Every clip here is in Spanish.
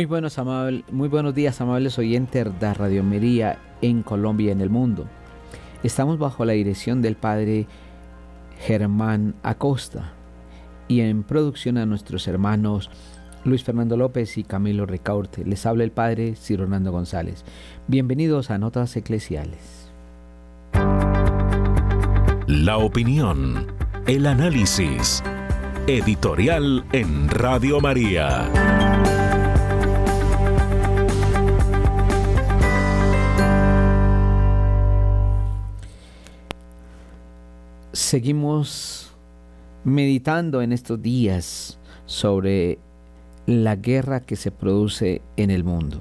Muy buenos, muy buenos días, amables oyentes de Radio Mería en Colombia y en el mundo. Estamos bajo la dirección del Padre Germán Acosta y en producción a nuestros hermanos Luis Fernando López y Camilo Ricaurte. Les habla el Padre Ciro Hernando González. Bienvenidos a Notas Eclesiales. La opinión, el análisis, editorial en Radio María. Seguimos meditando en estos días sobre la guerra que se produce en el mundo.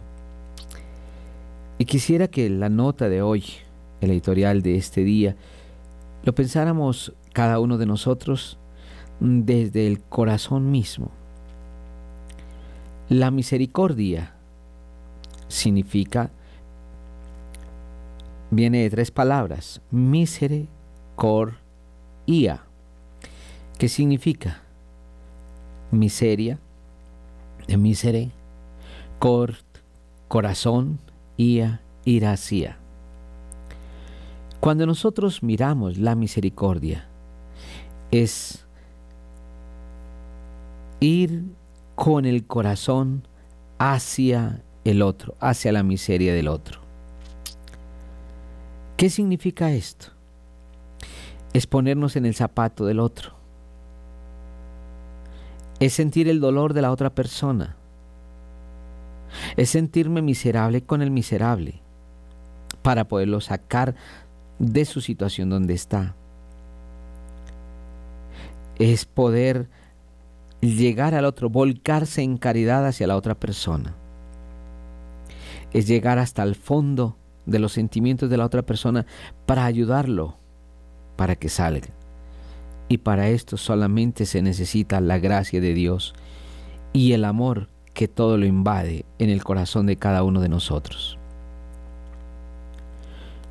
Y quisiera que la nota de hoy, el editorial de este día, lo pensáramos cada uno de nosotros desde el corazón mismo. La misericordia significa, viene de tres palabras, misericordia Ia, que significa miseria, de misere, cort, corazón, ia, iracia. Cuando nosotros miramos la misericordia, es ir con el corazón hacia el otro, hacia la miseria del otro. ¿Qué significa esto? Es ponernos en el zapato del otro. Es sentir el dolor de la otra persona. Es sentirme miserable con el miserable para poderlo sacar de su situación donde está. Es poder llegar al otro, volcarse en caridad hacia la otra persona. Es llegar hasta el fondo de los sentimientos de la otra persona para ayudarlo para que salga. Y para esto solamente se necesita la gracia de Dios y el amor que todo lo invade en el corazón de cada uno de nosotros.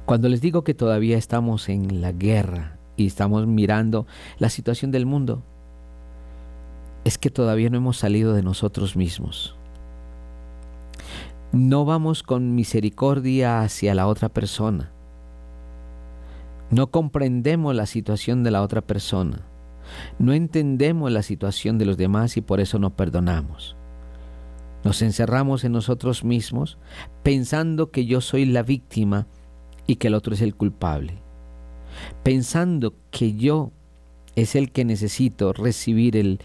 Cuando les digo que todavía estamos en la guerra y estamos mirando la situación del mundo, es que todavía no hemos salido de nosotros mismos. No vamos con misericordia hacia la otra persona. No comprendemos la situación de la otra persona. No entendemos la situación de los demás y por eso no perdonamos. Nos encerramos en nosotros mismos pensando que yo soy la víctima y que el otro es el culpable. Pensando que yo es el que necesito recibir el,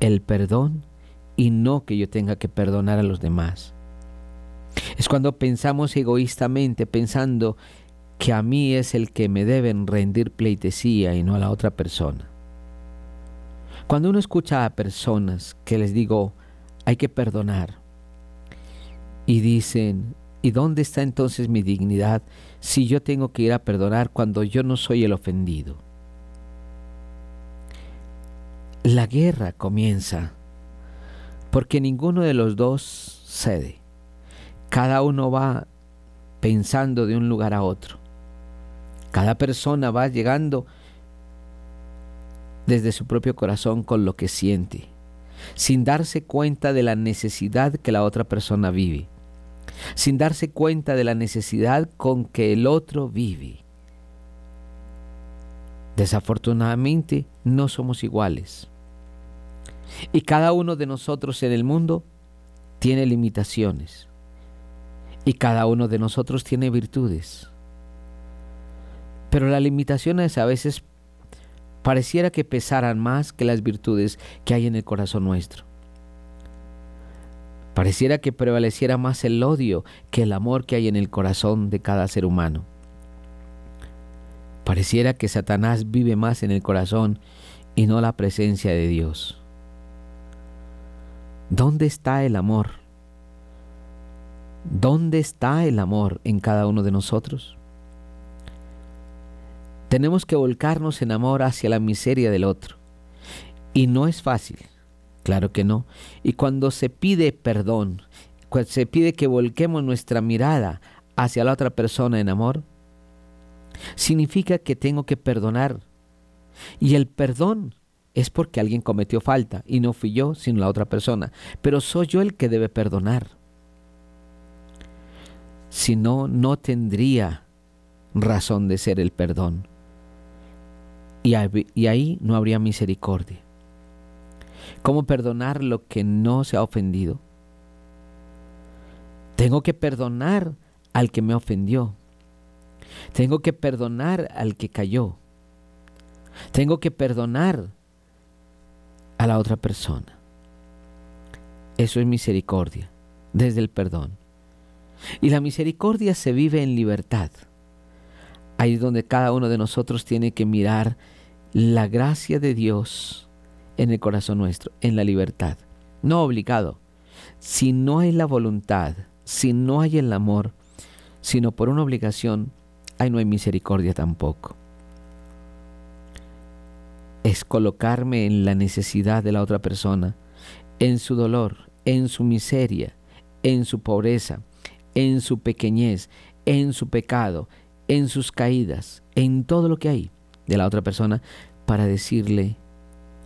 el perdón y no que yo tenga que perdonar a los demás. Es cuando pensamos egoístamente, pensando que a mí es el que me deben rendir pleitesía y no a la otra persona. Cuando uno escucha a personas que les digo, hay que perdonar, y dicen, ¿y dónde está entonces mi dignidad si yo tengo que ir a perdonar cuando yo no soy el ofendido? La guerra comienza porque ninguno de los dos cede. Cada uno va pensando de un lugar a otro. Cada persona va llegando desde su propio corazón con lo que siente, sin darse cuenta de la necesidad que la otra persona vive, sin darse cuenta de la necesidad con que el otro vive. Desafortunadamente no somos iguales. Y cada uno de nosotros en el mundo tiene limitaciones. Y cada uno de nosotros tiene virtudes. Pero las limitaciones a veces pareciera que pesaran más que las virtudes que hay en el corazón nuestro. Pareciera que prevaleciera más el odio que el amor que hay en el corazón de cada ser humano. Pareciera que Satanás vive más en el corazón y no la presencia de Dios. ¿Dónde está el amor? ¿Dónde está el amor en cada uno de nosotros? Tenemos que volcarnos en amor hacia la miseria del otro. Y no es fácil, claro que no. Y cuando se pide perdón, cuando se pide que volquemos nuestra mirada hacia la otra persona en amor, significa que tengo que perdonar. Y el perdón es porque alguien cometió falta y no fui yo, sino la otra persona. Pero soy yo el que debe perdonar. Si no, no tendría razón de ser el perdón. Y, ahí no habría misericordia. ¿Cómo perdonar lo que no se ha ofendido? Tengo que perdonar al que me ofendió. Tengo que perdonar al que cayó. Tengo que perdonar a la otra persona. Eso es misericordia, desde el perdón. Y la misericordia se vive en libertad. Ahí es donde cada uno de nosotros tiene que mirar la gracia de Dios en el corazón nuestro, en la libertad. No obligado. Si no hay la voluntad, si no hay el amor, sino por una obligación, ahí no hay misericordia tampoco es colocarme en la necesidad de la otra persona, en su dolor, en su miseria, en su pobreza, en su pequeñez, en su pecado, en sus caídas, en todo lo que hay de la otra persona, para decirle,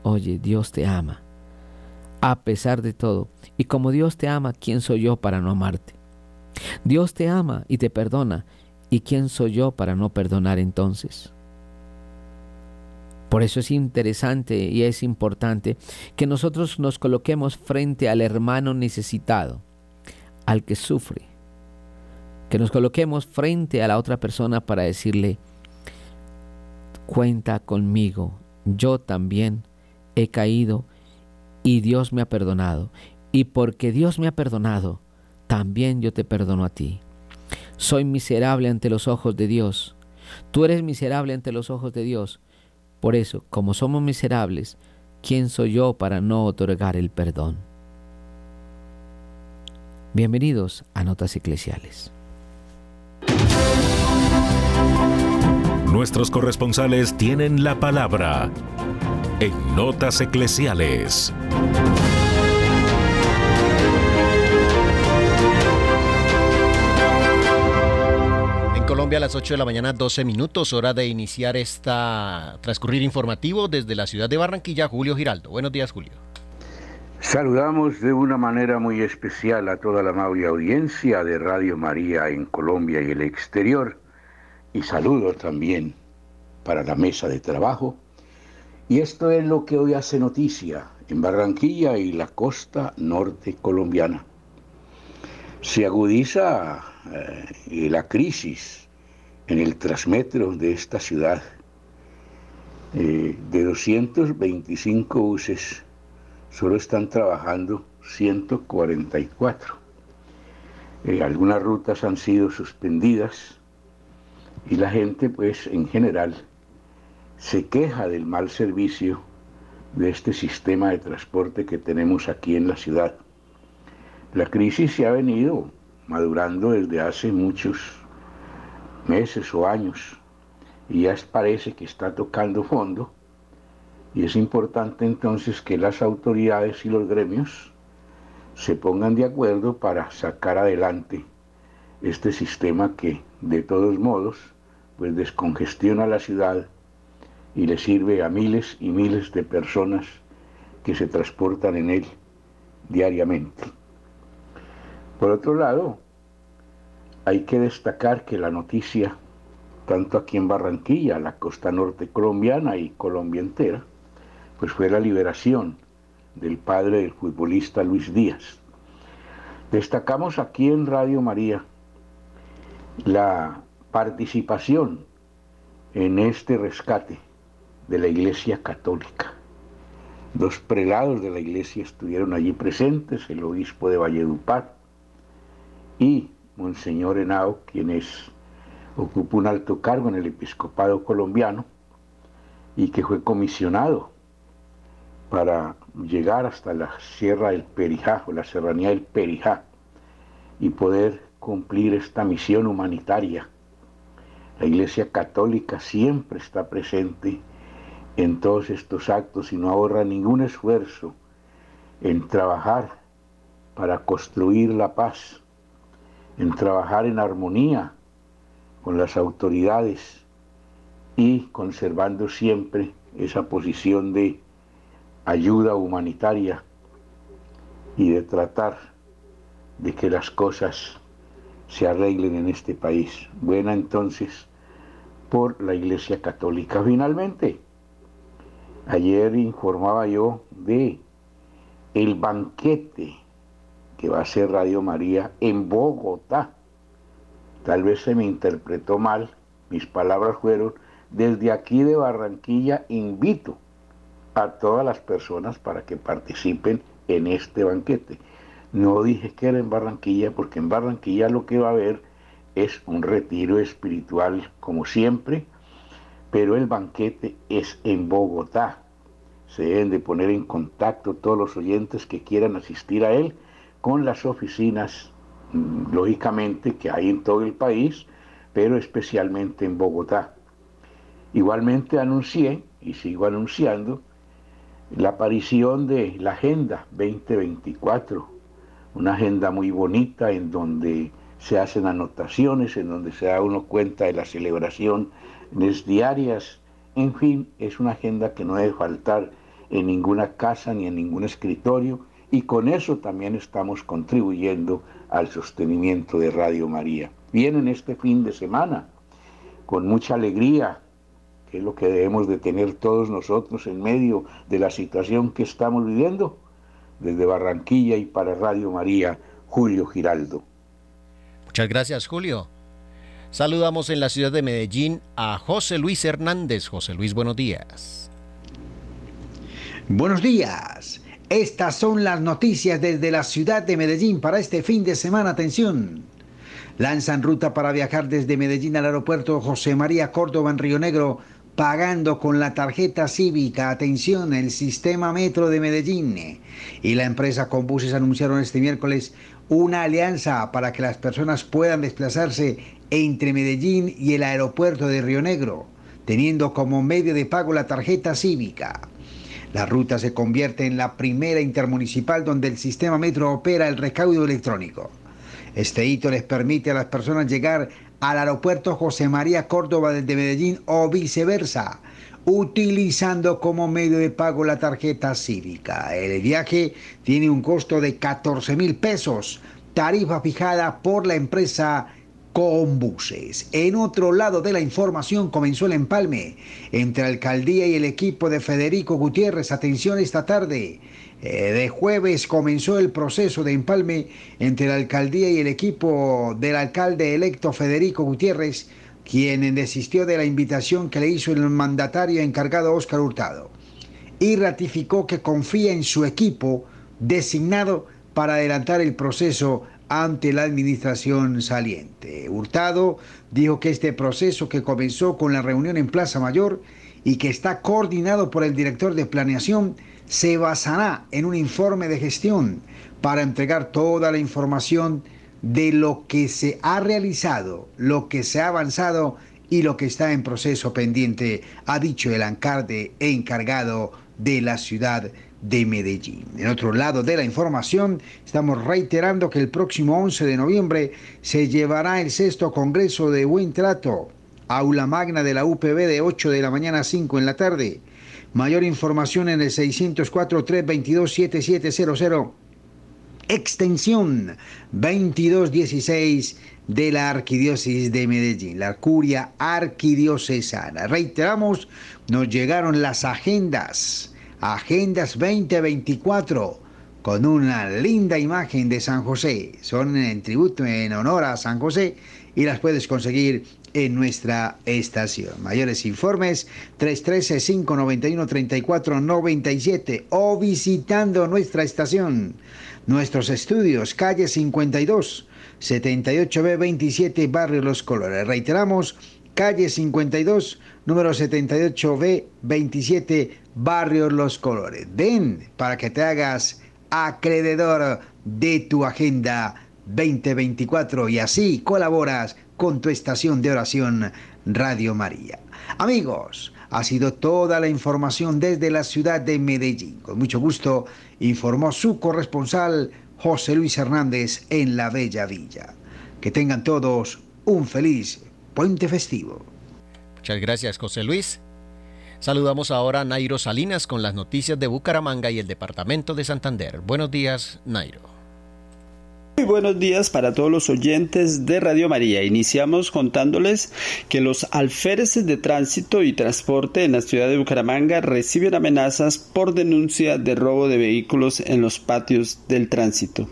oye, Dios te ama, a pesar de todo. Y como Dios te ama, ¿quién soy yo para no amarte? Dios te ama y te perdona. ¿Y quién soy yo para no perdonar entonces? Por eso es interesante y es importante que nosotros nos coloquemos frente al hermano necesitado, al que sufre. Que nos coloquemos frente a la otra persona para decirle, cuenta conmigo, yo también he caído y Dios me ha perdonado. Y porque Dios me ha perdonado, también yo te perdono a ti. Soy miserable ante los ojos de Dios. Tú eres miserable ante los ojos de Dios por eso, como somos miserables, ¿quién soy yo para no otorgar el perdón? Bienvenidos a Notas Eclesiales. Nuestros corresponsales tienen la palabra en Notas Eclesiales. a las 8 de la mañana, 12 minutos, hora de iniciar esta transcurrir informativo desde la ciudad de Barranquilla, Julio Giraldo. Buenos días, Julio. Saludamos de una manera muy especial a toda la amable audiencia de Radio María en Colombia y el exterior. Y saludo también para la mesa de trabajo. Y esto es lo que hoy hace noticia en Barranquilla y la costa norte colombiana. Se agudiza eh, la crisis en el transmetro de esta ciudad. Eh, de 225 buses, solo están trabajando 144. Eh, algunas rutas han sido suspendidas y la gente, pues en general, se queja del mal servicio de este sistema de transporte que tenemos aquí en la ciudad. La crisis se ha venido madurando desde hace muchos meses o años y ya parece que está tocando fondo y es importante entonces que las autoridades y los gremios se pongan de acuerdo para sacar adelante este sistema que de todos modos pues descongestiona la ciudad y le sirve a miles y miles de personas que se transportan en él diariamente. Por otro lado, hay que destacar que la noticia, tanto aquí en Barranquilla, la costa norte colombiana y Colombia entera, pues fue la liberación del padre del futbolista Luis Díaz. Destacamos aquí en Radio María la participación en este rescate de la Iglesia Católica. Dos prelados de la Iglesia estuvieron allí presentes, el obispo de Valledupar y Monseñor Henao, quien es, ocupa un alto cargo en el episcopado colombiano y que fue comisionado para llegar hasta la Sierra del Perijá o la Serranía del Perijá y poder cumplir esta misión humanitaria. La Iglesia Católica siempre está presente en todos estos actos y no ahorra ningún esfuerzo en trabajar para construir la paz, en trabajar en armonía con las autoridades y conservando siempre esa posición de ayuda humanitaria y de tratar de que las cosas se arreglen en este país. Buena entonces por la Iglesia Católica. Finalmente, ayer informaba yo de el banquete que va a ser Radio María en Bogotá. Tal vez se me interpretó mal, mis palabras fueron, desde aquí de Barranquilla invito a todas las personas para que participen en este banquete. No dije que era en Barranquilla, porque en Barranquilla lo que va a haber es un retiro espiritual como siempre, pero el banquete es en Bogotá. Se deben de poner en contacto todos los oyentes que quieran asistir a él con las oficinas, mm, lógicamente, que hay en todo el país, pero especialmente en Bogotá. Igualmente anuncié, y sigo anunciando, la aparición de la Agenda 2024, una agenda muy bonita en donde se hacen anotaciones, en donde se da uno cuenta de la celebración diarias, en fin, es una agenda que no debe faltar en ninguna casa ni en ningún escritorio y con eso también estamos contribuyendo al sostenimiento de Radio María. Vienen este fin de semana con mucha alegría, que es lo que debemos de tener todos nosotros en medio de la situación que estamos viviendo. Desde Barranquilla y para Radio María, Julio Giraldo. Muchas gracias, Julio. Saludamos en la ciudad de Medellín a José Luis Hernández. José Luis, buenos días. Buenos días. Estas son las noticias desde la ciudad de Medellín para este fin de semana. Atención. Lanzan ruta para viajar desde Medellín al aeropuerto José María Córdoba en Río Negro pagando con la tarjeta cívica. Atención, el sistema Metro de Medellín y la empresa Combuses anunciaron este miércoles una alianza para que las personas puedan desplazarse entre Medellín y el aeropuerto de Río Negro, teniendo como medio de pago la tarjeta cívica. La ruta se convierte en la primera intermunicipal donde el sistema Metro opera el recaudo electrónico. Este hito les permite a las personas llegar al aeropuerto José María Córdoba desde Medellín o viceversa, utilizando como medio de pago la tarjeta cívica. El viaje tiene un costo de 14 mil pesos, tarifa fijada por la empresa Combuses. En otro lado de la información comenzó el empalme entre la alcaldía y el equipo de Federico Gutiérrez. Atención esta tarde. Eh, de jueves comenzó el proceso de empalme entre la alcaldía y el equipo del alcalde electo Federico Gutiérrez, quien desistió de la invitación que le hizo el mandatario encargado Óscar Hurtado y ratificó que confía en su equipo designado para adelantar el proceso ante la administración saliente. Hurtado dijo que este proceso que comenzó con la reunión en Plaza Mayor y que está coordinado por el director de planeación se basará en un informe de gestión para entregar toda la información de lo que se ha realizado, lo que se ha avanzado y lo que está en proceso pendiente, ha dicho el alcalde encargado de la ciudad de Medellín. En otro lado de la información, estamos reiterando que el próximo 11 de noviembre se llevará el sexto Congreso de Buen Trato, aula magna de la UPB de 8 de la mañana a 5 en la tarde. Mayor información en el 604-322-7700, extensión 2216 de la Arquidiócesis de Medellín, la curia arquidiocesana. Reiteramos, nos llegaron las agendas, agendas 2024 con una linda imagen de San José. Son en tributo, en honor a San José y las puedes conseguir en nuestra estación. Mayores informes 313-591-3497 o visitando nuestra estación. Nuestros estudios, calle 52, 78B 27, Barrio Los Colores. Reiteramos, calle 52, número 78B 27, Barrios Los Colores. Ven para que te hagas acreedor de tu agenda 2024 y así colaboras con tu estación de oración Radio María. Amigos, ha sido toda la información desde la ciudad de Medellín. Con mucho gusto informó su corresponsal José Luis Hernández en la Bella Villa. Que tengan todos un feliz puente festivo. Muchas gracias, José Luis. Saludamos ahora a Nairo Salinas con las noticias de Bucaramanga y el departamento de Santander. Buenos días, Nairo. Muy buenos días para todos los oyentes de Radio María. Iniciamos contándoles que los alféreces de tránsito y transporte en la ciudad de Bucaramanga reciben amenazas por denuncia de robo de vehículos en los patios del tránsito.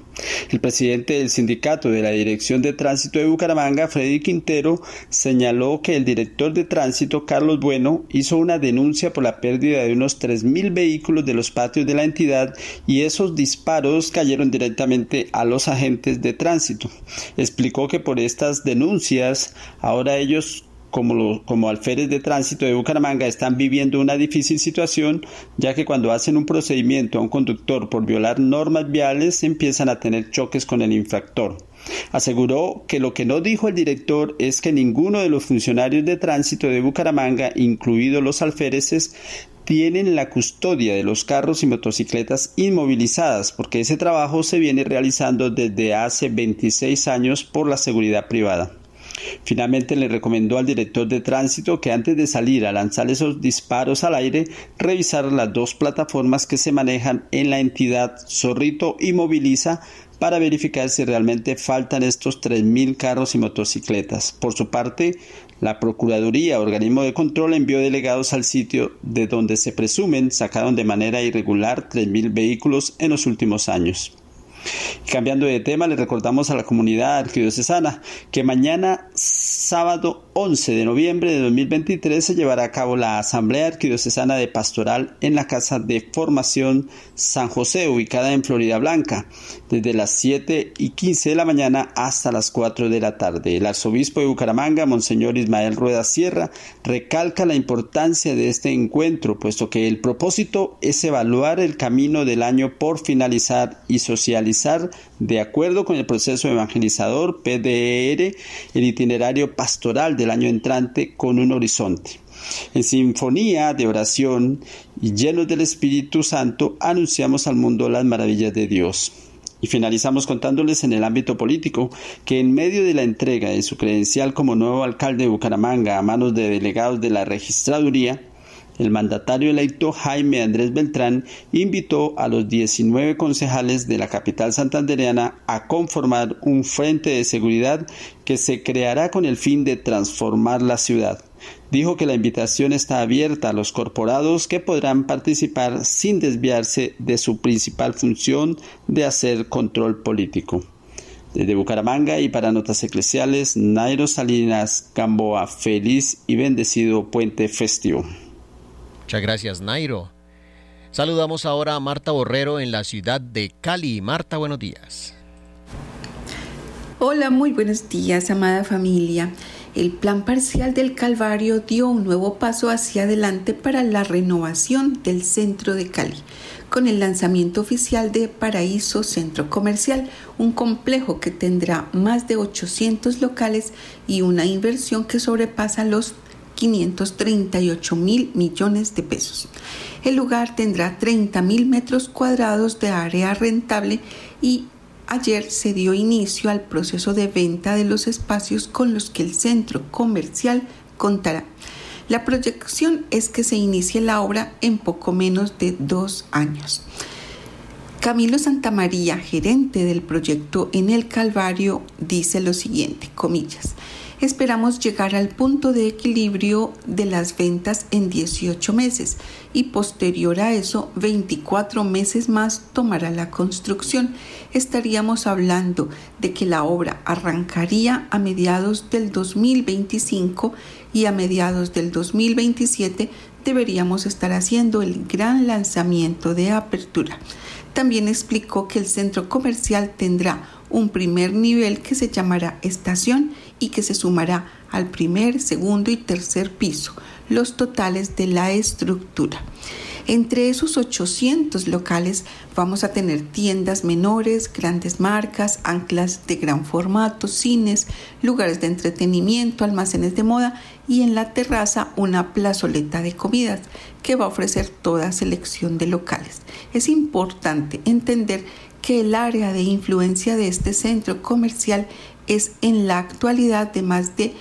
El presidente del sindicato de la Dirección de Tránsito de Bucaramanga, Freddy Quintero, señaló que el director de tránsito, Carlos Bueno, hizo una denuncia por la pérdida de unos 3.000 vehículos de los patios de la entidad y esos disparos cayeron directamente a los agentes de tránsito. Explicó que por estas denuncias ahora ellos como, como alférez de tránsito de Bucaramanga están viviendo una difícil situación, ya que cuando hacen un procedimiento a un conductor por violar normas viales empiezan a tener choques con el infractor. Aseguró que lo que no dijo el director es que ninguno de los funcionarios de tránsito de Bucaramanga, incluidos los alféreces, tienen la custodia de los carros y motocicletas inmovilizadas, porque ese trabajo se viene realizando desde hace 26 años por la seguridad privada. Finalmente le recomendó al director de tránsito que antes de salir a lanzar esos disparos al aire, revisara las dos plataformas que se manejan en la entidad Zorrito y Moviliza para verificar si realmente faltan estos 3.000 carros y motocicletas. Por su parte, la Procuraduría, organismo de control, envió delegados al sitio de donde se presumen sacaron de manera irregular 3.000 vehículos en los últimos años. Cambiando de tema, le recordamos a la comunidad arquidiocesana que mañana sábado 11 de noviembre de 2023 se llevará a cabo la Asamblea Arquidiocesana de Pastoral en la Casa de Formación San José, ubicada en Florida Blanca, desde las 7 y 15 de la mañana hasta las 4 de la tarde. El arzobispo de Bucaramanga, Monseñor Ismael Rueda Sierra, recalca la importancia de este encuentro, puesto que el propósito es evaluar el camino del año por finalizar y socializar de acuerdo con el proceso evangelizador PDR, el itinerario pastoral del año entrante con un horizonte. En sinfonía de oración y llenos del Espíritu Santo, anunciamos al mundo las maravillas de Dios. Y finalizamos contándoles en el ámbito político que en medio de la entrega de su credencial como nuevo alcalde de Bucaramanga a manos de delegados de la registraduría, el mandatario electo Jaime Andrés Beltrán invitó a los 19 concejales de la capital santandereana a conformar un frente de seguridad que se creará con el fin de transformar la ciudad. Dijo que la invitación está abierta a los corporados que podrán participar sin desviarse de su principal función de hacer control político. Desde Bucaramanga y para Notas Eclesiales, Nairo Salinas, Gamboa, feliz y bendecido puente festivo. Muchas gracias, Nairo. Saludamos ahora a Marta Borrero en la ciudad de Cali. Marta, buenos días. Hola, muy buenos días, amada familia. El plan parcial del Calvario dio un nuevo paso hacia adelante para la renovación del centro de Cali, con el lanzamiento oficial de Paraíso Centro Comercial, un complejo que tendrá más de 800 locales y una inversión que sobrepasa los 538 mil millones de pesos. El lugar tendrá 30 mil metros cuadrados de área rentable y ayer se dio inicio al proceso de venta de los espacios con los que el centro comercial contará. La proyección es que se inicie la obra en poco menos de dos años. Camilo Santamaría, gerente del proyecto en el Calvario, dice lo siguiente, comillas, esperamos llegar al punto de equilibrio de las ventas en 18 meses y posterior a eso 24 meses más tomará la construcción. Estaríamos hablando de que la obra arrancaría a mediados del 2025 y a mediados del 2027 deberíamos estar haciendo el gran lanzamiento de apertura. También explicó que el centro comercial tendrá un primer nivel que se llamará estación y que se sumará al primer, segundo y tercer piso, los totales de la estructura. Entre esos 800 locales vamos a tener tiendas menores, grandes marcas, anclas de gran formato, cines, lugares de entretenimiento, almacenes de moda y en la terraza una plazoleta de comidas que va a ofrecer toda selección de locales. Es importante entender que el área de influencia de este centro comercial es en la actualidad de más de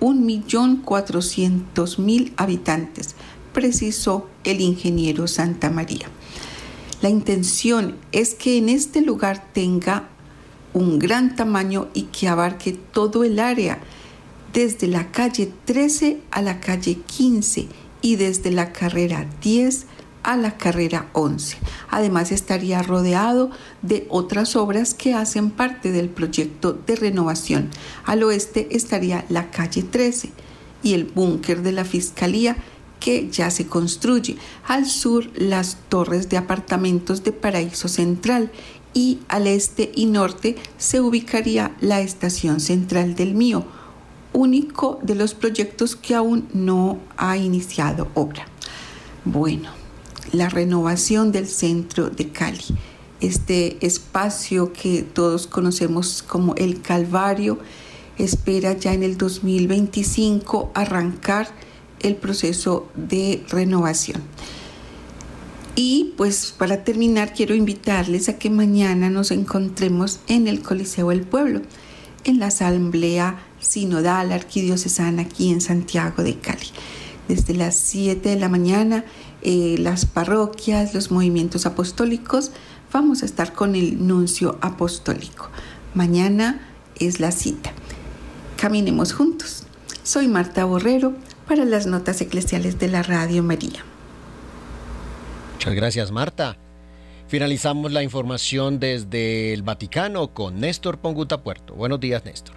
1.400.000 habitantes, precisó el ingeniero Santa María. La intención es que en este lugar tenga un gran tamaño y que abarque todo el área, desde la calle 13 a la calle 15 y desde la carrera 10 a la carrera 11. Además estaría rodeado de otras obras que hacen parte del proyecto de renovación. Al oeste estaría la calle 13 y el búnker de la Fiscalía que ya se construye. Al sur las torres de apartamentos de Paraíso Central y al este y norte se ubicaría la estación central del Mío, único de los proyectos que aún no ha iniciado obra. Bueno, la renovación del centro de Cali, este espacio que todos conocemos como el Calvario, espera ya en el 2025 arrancar el proceso de renovación. Y pues para terminar quiero invitarles a que mañana nos encontremos en el Coliseo del Pueblo, en la Asamblea Sinodal Arquidiocesana aquí en Santiago de Cali. Desde las 7 de la mañana, eh, las parroquias, los movimientos apostólicos, vamos a estar con el nuncio apostólico. Mañana es la cita. Caminemos juntos. Soy Marta Borrero para las notas eclesiales de la Radio María. Muchas gracias, Marta. Finalizamos la información desde el Vaticano con Néstor Ponguta Puerto. Buenos días, Néstor.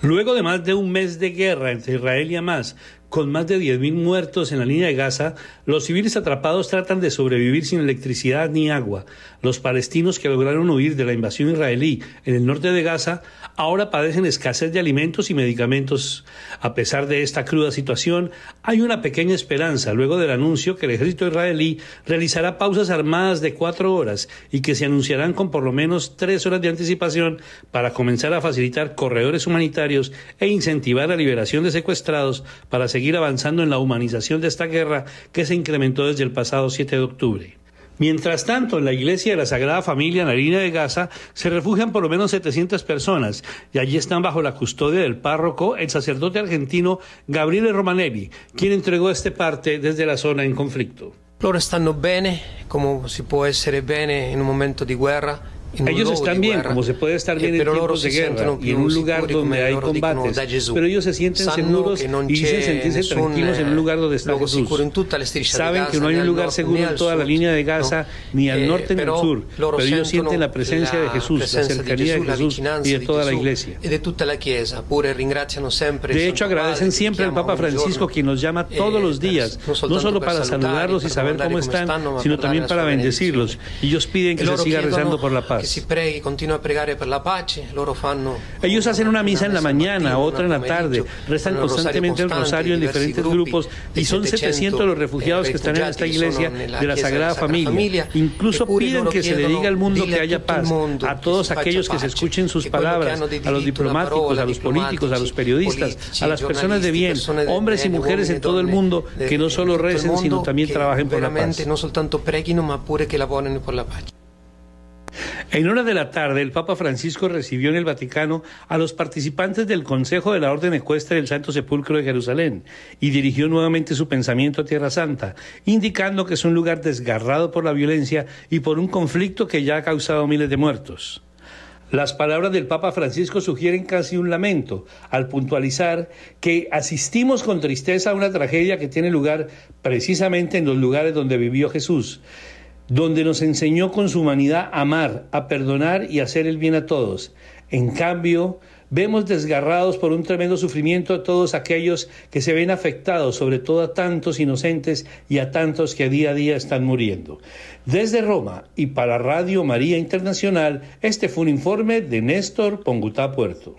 Luego de más de un mes de guerra entre Israel y Hamas, con más de 10.000 muertos en la línea de Gaza, los civiles atrapados tratan de sobrevivir sin electricidad ni agua. Los palestinos que lograron huir de la invasión israelí en el norte de Gaza ahora padecen escasez de alimentos y medicamentos. A pesar de esta cruda situación, hay una pequeña esperanza luego del anuncio que el ejército israelí realizará pausas armadas de cuatro horas y que se anunciarán con por lo menos tres horas de anticipación para comenzar a facilitar corredores humanitarios e incentivar la liberación de secuestrados para seguir seguir avanzando en la humanización de esta guerra que se incrementó desde el pasado 7 de octubre. Mientras tanto, en la iglesia de la Sagrada Familia en la línea de Gaza se refugian por lo menos 700 personas y allí están bajo la custodia del párroco, el sacerdote argentino Gabriele Romanelli, quien entregó este parte desde la zona en conflicto. Loro stanno bene, come si può essere bene in un momento di guerra, ellos están bien, como se puede estar bien en tiempos de guerra y en un lugar donde hay combates, pero ellos se sienten seguros y dicen sentirse tranquilos en un lugar donde está Jesús. Saben que no hay un lugar seguro en toda la línea de Gaza, ni al norte ni al sur, pero ellos sienten la presencia de Jesús, la cercanía de Jesús y de toda la iglesia. De hecho, agradecen siempre al Papa Francisco quien nos llama todos los días, no solo para saludarlos y saber cómo están, sino también para bendecirlos. Ellos piden que se siga rezando por la paz. Ellos hacen una misa en la mañana, otra en la tarde, rezan constantemente el rosario en diferentes grupos y son 700 los refugiados que están en esta iglesia de la Sagrada Familia. Incluso piden que se le diga al mundo que haya paz, a todos aquellos que se escuchen sus palabras, a los diplomáticos, a los políticos, a los periodistas, a las personas de bien, hombres y mujeres en todo el mundo, que no solo recen, sino también trabajen por la paz. En hora de la tarde, el Papa Francisco recibió en el Vaticano a los participantes del Consejo de la Orden Ecuestre del Santo Sepulcro de Jerusalén y dirigió nuevamente su pensamiento a Tierra Santa, indicando que es un lugar desgarrado por la violencia y por un conflicto que ya ha causado miles de muertos. Las palabras del Papa Francisco sugieren casi un lamento al puntualizar que asistimos con tristeza a una tragedia que tiene lugar precisamente en los lugares donde vivió Jesús donde nos enseñó con su humanidad a amar, a perdonar y hacer el bien a todos. En cambio, vemos desgarrados por un tremendo sufrimiento a todos aquellos que se ven afectados, sobre todo a tantos inocentes y a tantos que día a día están muriendo. Desde Roma y para Radio María Internacional, este fue un informe de Néstor Pongutá Puerto.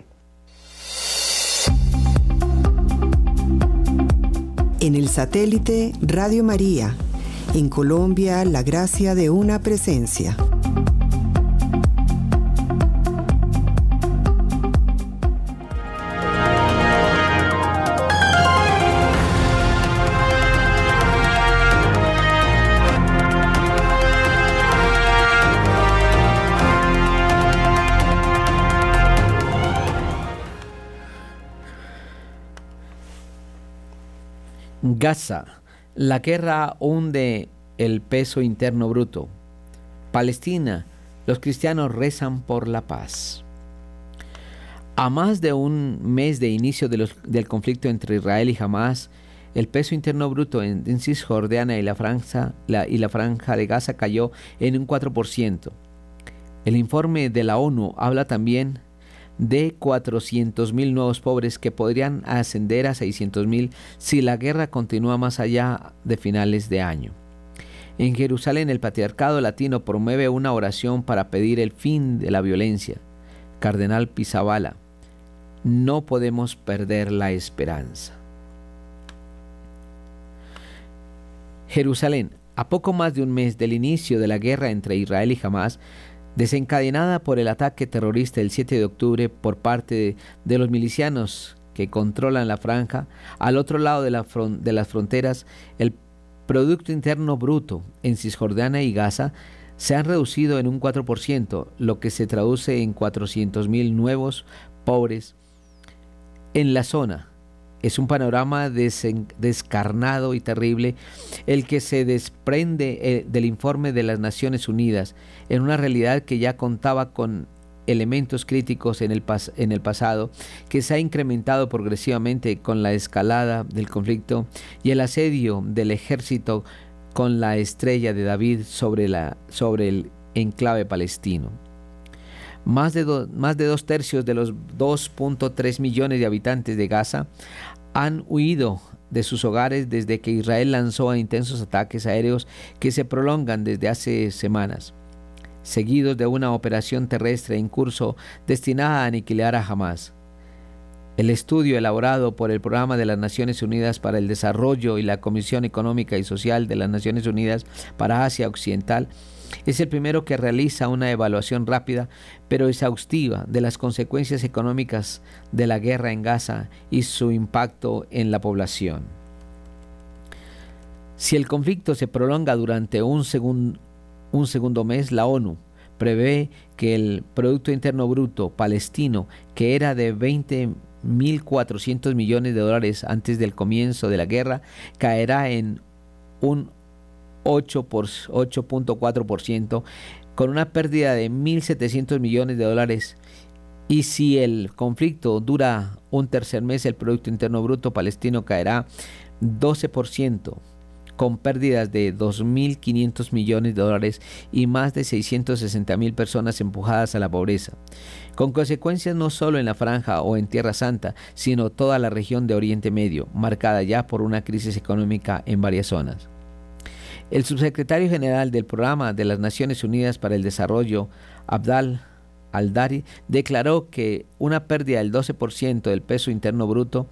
En el satélite Radio María. En Colombia, la gracia de una presencia. Gaza. La guerra hunde el peso interno bruto. Palestina. Los cristianos rezan por la paz. A más de un mes de inicio del conflicto entre Israel y Hamas, el peso interno bruto en, Cisjordania y la, franja, y la franja de Gaza cayó en un 4%. El informe de la ONU habla también de 400.000 nuevos pobres que podrían ascender a 600.000 si la guerra continúa más allá de finales de año. En Jerusalén el Patriarcado Latino promueve una oración para pedir el fin de la violencia. Cardenal Pizabala, no podemos perder la esperanza. Jerusalén, a poco más de un mes del inicio de la guerra entre Israel y Hamas, desencadenada por el ataque terrorista del 7 de octubre por parte de, los milicianos que controlan la franja, al otro lado de, de las fronteras, el Producto Interno Bruto en Cisjordania y Gaza se han reducido en un 4%, lo que se traduce en 400.000 nuevos pobres en la zona es un panorama descarnado y terrible el que se desprende eh, del informe de las Naciones Unidas en una realidad que ya contaba con elementos críticos en el, en el pasado, que se ha incrementado progresivamente con la escalada del conflicto y el asedio del ejército con la estrella de David sobre, la, sobre el enclave palestino. Más de, más de dos tercios de los 2.3 millones de habitantes de Gaza han huido de sus hogares desde que Israel lanzó intensos ataques aéreos que se prolongan desde hace semanas, seguidos de una operación terrestre en curso destinada a aniquilar a Hamas. El estudio elaborado por el Programa de las Naciones Unidas para el Desarrollo y la Comisión Económica y Social de las Naciones Unidas para Asia Occidental es el primero que realiza una evaluación rápida pero exhaustiva de las consecuencias económicas de la guerra en Gaza y su impacto en la población. Si el conflicto se prolonga durante un, un segundo mes, la ONU prevé que el Producto Interno Bruto palestino, que era de 20.400 millones de dólares antes del comienzo de la guerra, caerá en un 8.4%, con una pérdida de 1.700 millones de dólares. Y si el conflicto dura un tercer mes, el Producto Interno Bruto palestino caerá 12%, con pérdidas de 2.500 millones de dólares y más de 660.000 personas empujadas a la pobreza, con consecuencias no solo en la franja o en Tierra Santa, sino toda la región de Oriente Medio, marcada ya por una crisis económica en varias zonas. El subsecretario general del Programa de las Naciones Unidas para el Desarrollo, Abdal Aldari, declaró que una pérdida del 12% del peso interno bruto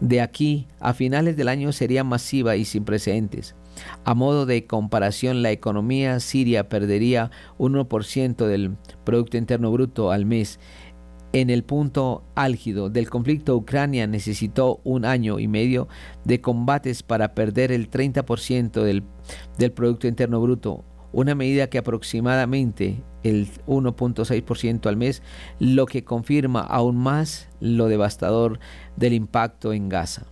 de aquí a finales del año sería masiva y sin precedentes. A modo de comparación, la economía siria perdería un 1% del Producto Interno Bruto al mes en el punto álgido del conflicto, Ucrania necesitó un año y medio de combates para perder el 30% del, del Producto Interno Bruto, una medida que aproximadamente el 1.6% al mes, lo que confirma aún más lo devastador del impacto en Gaza.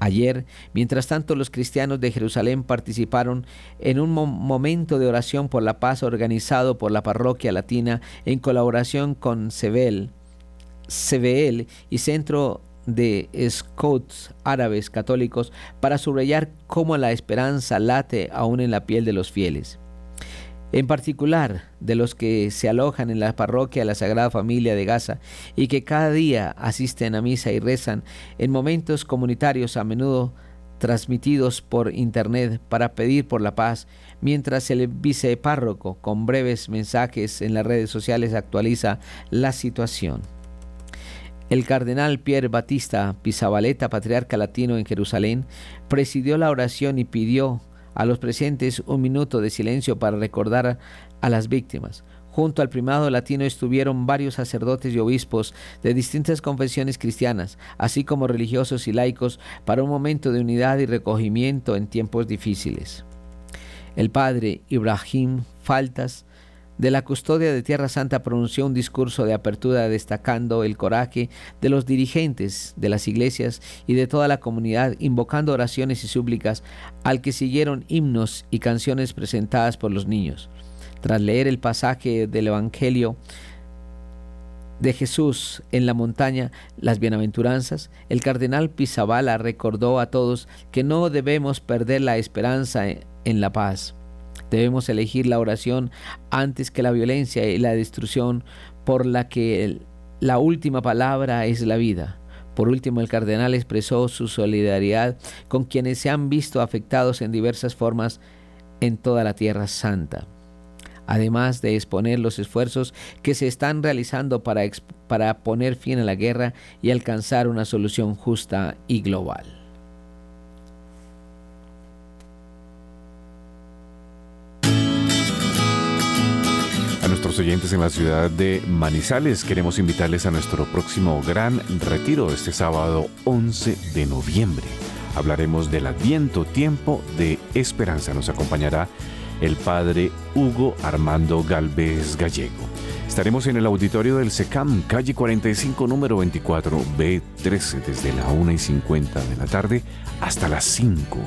Ayer, mientras tanto, los cristianos de Jerusalén participaron en un momento de oración por la paz organizado por la parroquia latina en colaboración con Sebel, CBL y Centro de Scouts Árabes Católicos para subrayar cómo la esperanza late aún en la piel de los fieles. En particular, de los que se alojan en la parroquia de la Sagrada Familia de Gaza y que cada día asisten a misa y rezan en momentos comunitarios a menudo transmitidos por internet para pedir por la paz, mientras el vicepárroco con breves mensajes en las redes sociales actualiza la situación. El cardenal Pierre Batista Pizabaleta, patriarca latino en Jerusalén, presidió la oración y pidió a los presentes un minuto de silencio para recordar a las víctimas. Junto al primado latino estuvieron varios sacerdotes y obispos de distintas confesiones cristianas, así como religiosos y laicos, para un momento de unidad y recogimiento en tiempos difíciles. El padre Ibrahim Faltas de la custodia de Tierra Santa pronunció un discurso de apertura destacando el coraje de los dirigentes de las iglesias y de toda la comunidad, invocando oraciones y súplicas al que siguieron himnos y canciones presentadas por los niños. Tras leer el pasaje del Evangelio de Jesús en la montaña, las bienaventuranzas, el cardenal Pisabala recordó a todos que no debemos perder la esperanza en la paz Debemos elegir la oración antes que la violencia y la destrucción por la que la última palabra es la vida. Por último, el cardenal expresó su solidaridad con quienes se han visto afectados en diversas formas en toda la Tierra Santa, además de exponer los esfuerzos que se están realizando para, para poner fin a la guerra y alcanzar una solución justa y global. Oyentes en la ciudad de Manizales. Queremos invitarles a nuestro próximo gran retiro este sábado 11 de noviembre. Hablaremos del Adviento, tiempo de esperanza. Nos acompañará el padre Hugo Armando Galvez Gallego. Estaremos en el auditorio del SECAM, calle 45, número 24, B13, desde la 1 y 50 de la tarde hasta las 5.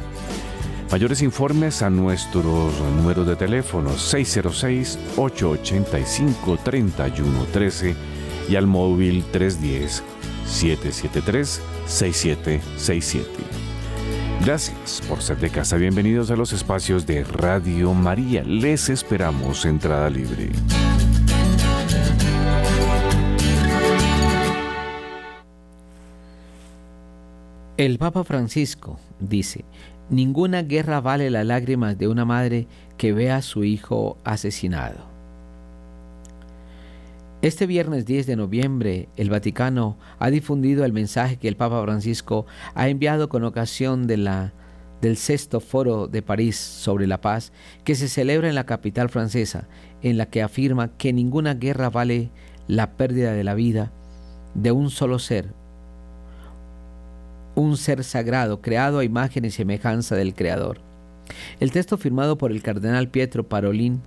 Mayores informes a nuestros números de teléfono 606-885-3113 y al móvil 310-773-6767. Gracias por ser de casa. Bienvenidos a los espacios de Radio María. Les esperamos entrada libre. El Papa Francisco dice, Ninguna guerra vale las lágrimas de una madre que vea a su hijo asesinado. Este viernes 10 de noviembre, el Vaticano ha difundido el mensaje que el Papa Francisco ha enviado con ocasión de la, del sexto foro de París sobre la paz que se celebra en la capital francesa, en la que afirma que ninguna guerra vale la pérdida de la vida de un solo ser, un ser sagrado creado a imagen y semejanza del Creador. El texto firmado por el cardenal Pietro Parolin,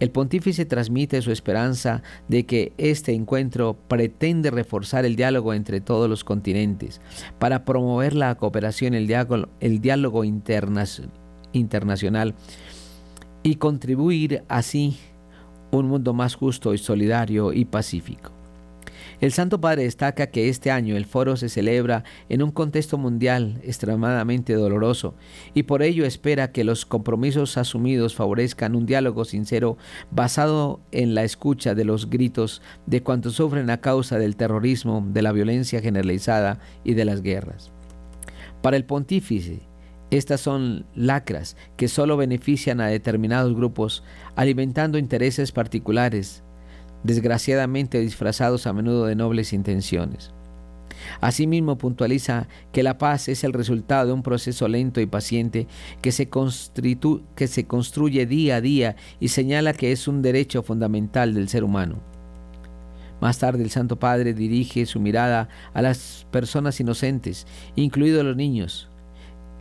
el pontífice transmite su esperanza de que este encuentro pretende reforzar el diálogo entre todos los continentes para promover la cooperación, el diálogo, el diálogo internacional y contribuir así un mundo más justo y solidario y pacífico. El Santo Padre destaca que este año el foro se celebra en un contexto mundial extremadamente doloroso y por ello espera que los compromisos asumidos favorezcan un diálogo sincero basado en la escucha de los gritos de cuantos sufren a causa del terrorismo, de la violencia generalizada y de las guerras. Para el pontífice, estas son lacras que solo benefician a determinados grupos, alimentando intereses particulares, desgraciadamente disfrazados a menudo de nobles intenciones. Asimismo puntualiza que la paz es el resultado de un proceso lento y paciente que se, que se construye día a día y señala que es un derecho fundamental del ser humano. Más tarde el Santo Padre dirige su mirada a las personas inocentes, incluidos los niños,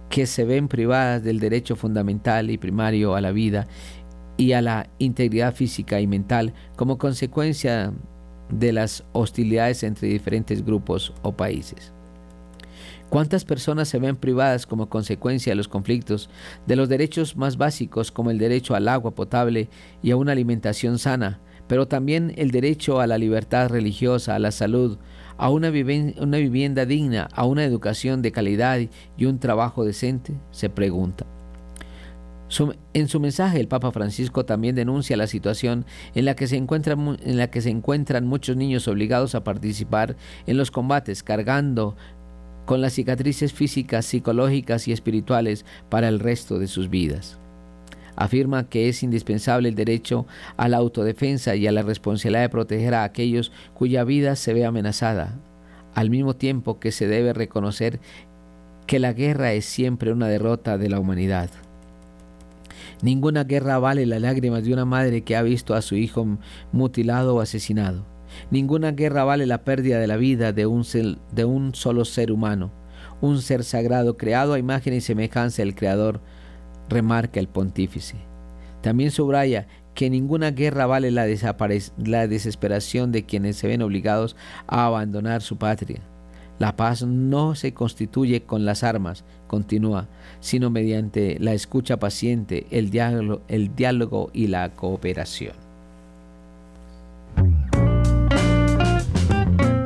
que se ven privadas del derecho fundamental y primario a la vida y a la integridad física y mental como consecuencia de las hostilidades entre diferentes grupos o países. ¿Cuántas personas se ven privadas como consecuencia de los conflictos de los derechos más básicos como el derecho al agua potable y a una alimentación sana, pero también el derecho a la libertad religiosa, a la salud, a una, vivienda digna, a una educación de calidad y un trabajo decente? Se pregunta en su mensaje, el Papa Francisco también denuncia la situación en la, que se encuentran, muchos niños obligados a participar en los combates, cargando con las cicatrices físicas, psicológicas y espirituales para el resto de sus vidas. Afirma que es indispensable el derecho a la autodefensa y a la responsabilidad de proteger a aquellos cuya vida se ve amenazada, al mismo tiempo que se debe reconocer que la guerra es siempre una derrota de la humanidad. Ninguna guerra vale las lágrimas de una madre que ha visto a su hijo mutilado o asesinado. Ninguna guerra vale la pérdida de la vida de un, solo ser humano, un ser sagrado creado a imagen y semejanza del Creador, remarca el pontífice. También subraya que ninguna guerra vale la desesperación de quienes se ven obligados a abandonar su patria. La paz no se constituye con las armas, continúa, sino mediante la escucha paciente, el diálogo, el diálogo y la cooperación.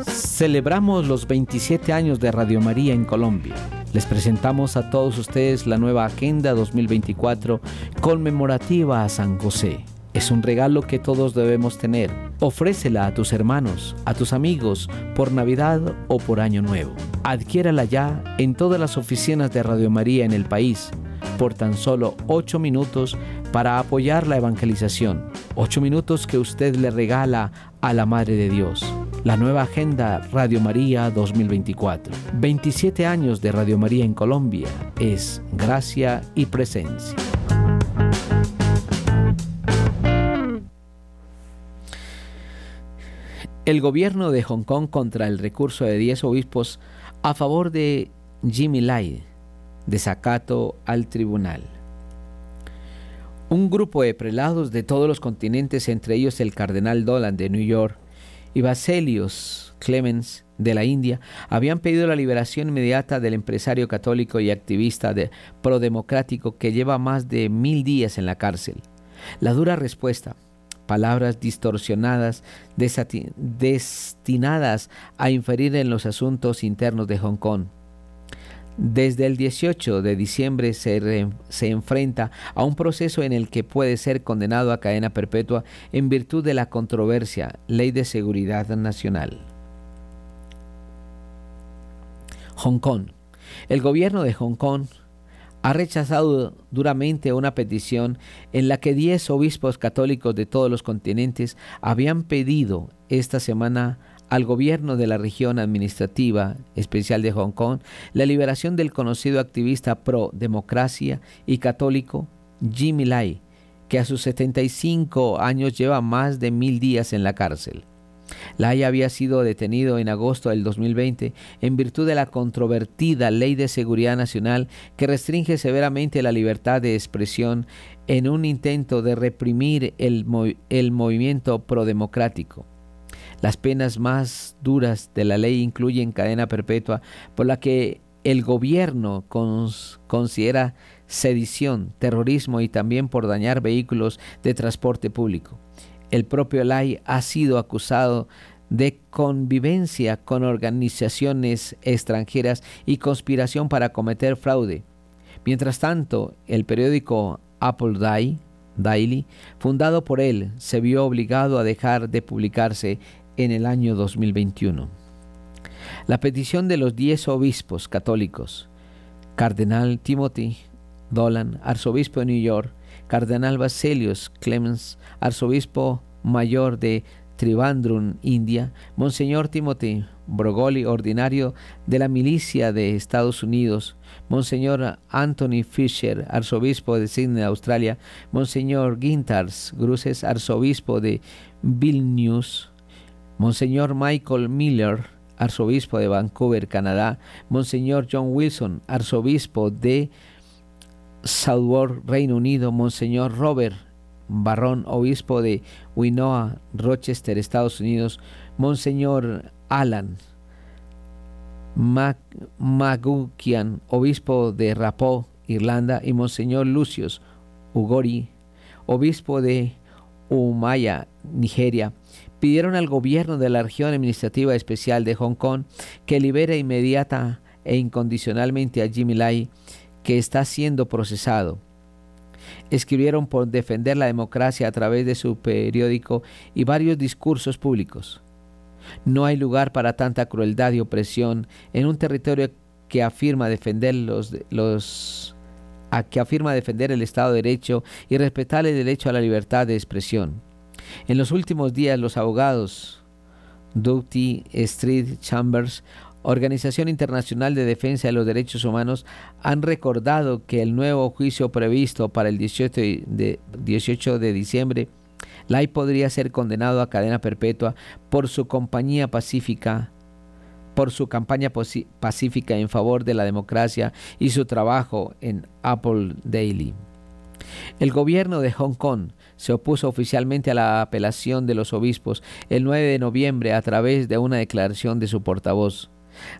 Celebramos los 27 años de Radio María en Colombia. Les presentamos a todos ustedes la nueva Agenda 2024 conmemorativa a San José. Es un regalo que todos debemos tener. Ofrécela a tus hermanos, a tus amigos, por Navidad o por Año Nuevo. Adquiérala ya en todas las oficinas de Radio María en el país por tan solo 8 minutos para apoyar la evangelización. 8 minutos que usted le regala a la Madre de Dios. La nueva Agenda Radio María 2024. 27 años de Radio María en Colombia es gracia y presencia. El gobierno de Hong Kong contra el recurso de 10 obispos a favor de Jimmy Lai, desacato al tribunal. Un grupo de prelados de todos los continentes, entre ellos el cardenal Dolan de New York y Baselius Clemens de la India, habían pedido la liberación inmediata del empresario católico y activista de prodemocrático que lleva más de mil días en la cárcel. La dura respuesta palabras distorsionadas destinadas a inferir en los asuntos internos de Hong Kong. Desde el 18 de diciembre se, se, enfrenta a un proceso en el que puede ser condenado a cadena perpetua en virtud de la controversia Ley de Seguridad Nacional. Hong Kong. El gobierno de Hong Kong ha rechazado duramente una petición en la que 10 obispos católicos de todos los continentes habían pedido esta semana al gobierno de la región administrativa especial de Hong Kong la liberación del conocido activista pro democracia y católico Jimmy Lai, que a sus 75 años lleva más de mil días en la cárcel. Lai había sido detenido en agosto del 2020 en virtud de la controvertida Ley de Seguridad Nacional que restringe severamente la libertad de expresión en un intento de reprimir el, el movimiento prodemocrático. Las penas más duras de la ley incluyen cadena perpetua por la que el gobierno considera sedición, terrorismo y también por dañar vehículos de transporte público. El propio Lai ha sido acusado de convivencia con organizaciones extranjeras y conspiración para cometer fraude. Mientras tanto, el periódico Apple Daily, fundado por él, se vio obligado a dejar de publicarse en el año 2021. La petición de los diez obispos católicos, Cardenal Timothy Dolan, arzobispo de New York, Cardenal Baselius Clemens, arzobispo mayor de Trivandrum, India, Monseñor Timothy Brogoli, ordinario de la milicia de Estados Unidos, Monseñor Anthony Fisher, arzobispo de Sydney, Australia, Monseñor Gintars Gruses, arzobispo de Vilnius, Monseñor Michael Miller, arzobispo de Vancouver, Canadá, Monseñor John Wilson, arzobispo de Southwark, Reino Unido, Monseñor Robert Barrón, obispo de Winoa, Rochester, Estados Unidos, Monseñor Alan Magukian, obispo de Rapó, Irlanda, y Monseñor Lucius Ugori, obispo de Umaya, Nigeria, pidieron al gobierno de la región administrativa especial de Hong Kong que libere inmediata e incondicionalmente a Jimmy Lai, que está siendo procesado escribieron por defender la democracia a través de su periódico y varios discursos públicos. No hay lugar para tanta crueldad y opresión en un territorio que afirma defender los, a que afirma defender el Estado de Derecho y respetar el derecho a la libertad de expresión. En los últimos días los abogados Doughty Street Chambers, Organización Internacional de Defensa de los Derechos Humanos, han recordado que el nuevo juicio previsto para el 18 de, 18 de diciembre, Lai podría ser condenado a cadena perpetua por su compañía pacífica por su campaña pacífica en favor de la democracia y su trabajo en Apple Daily. El gobierno de Hong Kong se opuso oficialmente a la apelación de los obispos el 9 de noviembre a través de una declaración de su portavoz.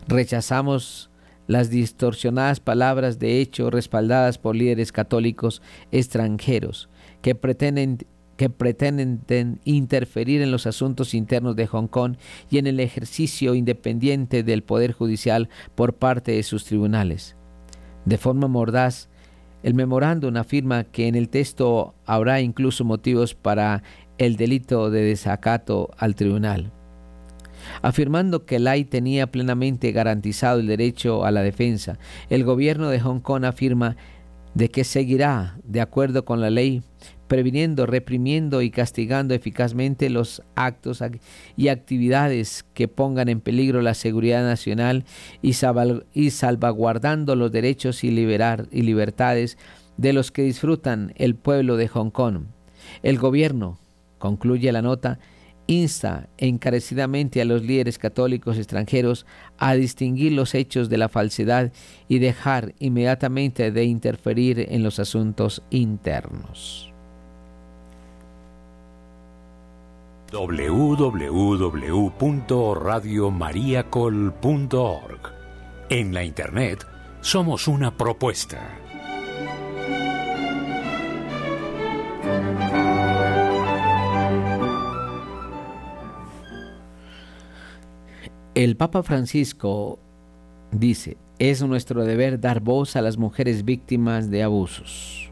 Rechazamos las distorsionadas palabras de hecho respaldadas por líderes católicos extranjeros que pretenden que pretenden interferir en los asuntos internos de Hong Kong y en el ejercicio independiente del Poder Judicial por parte de sus tribunales. De forma mordaz, el memorándum afirma que en el texto habrá incluso motivos para el delito de desacato al tribunal. Afirmando que Lai tenía plenamente garantizado el derecho a la defensa, el gobierno de Hong Kong afirma de que seguirá, de acuerdo con la ley, previniendo, reprimiendo y castigando eficazmente los actos y actividades que pongan en peligro la seguridad nacional y, salvaguardando los derechos y, liberar, y libertades de los que disfrutan el pueblo de Hong Kong. El gobierno, concluye la nota, insta encarecidamente a los líderes católicos extranjeros a distinguir los hechos de la falsedad y dejar inmediatamente de interferir en los asuntos internos. www.radiomariacol.org. En la Internet somos una propuesta. El Papa Francisco dice, es nuestro deber dar voz a las mujeres víctimas de abusos.